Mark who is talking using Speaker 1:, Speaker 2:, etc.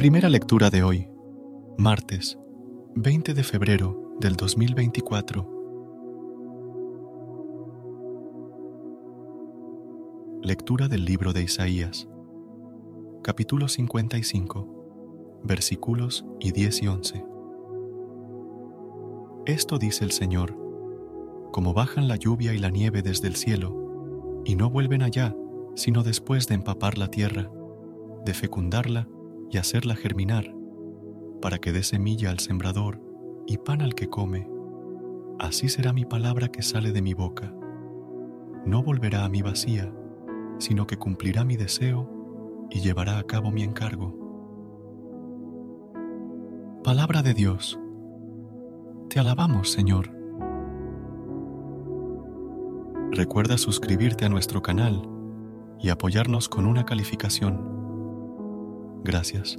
Speaker 1: Primera lectura de hoy, martes 20 de febrero del 2024. Lectura del libro de Isaías, capítulo 55, versículos y 10 y 11. Esto dice el Señor, como bajan la lluvia y la nieve desde el cielo, y no vuelven allá, sino después de empapar la tierra, de fecundarla y hacerla germinar, para que dé semilla al sembrador y pan al que come. Así será mi palabra que sale de mi boca. No volverá a mi vacía, sino que cumplirá mi deseo y llevará a cabo mi encargo. Palabra de Dios. Te alabamos, Señor. Recuerda suscribirte a nuestro canal y apoyarnos con una calificación. Gracias.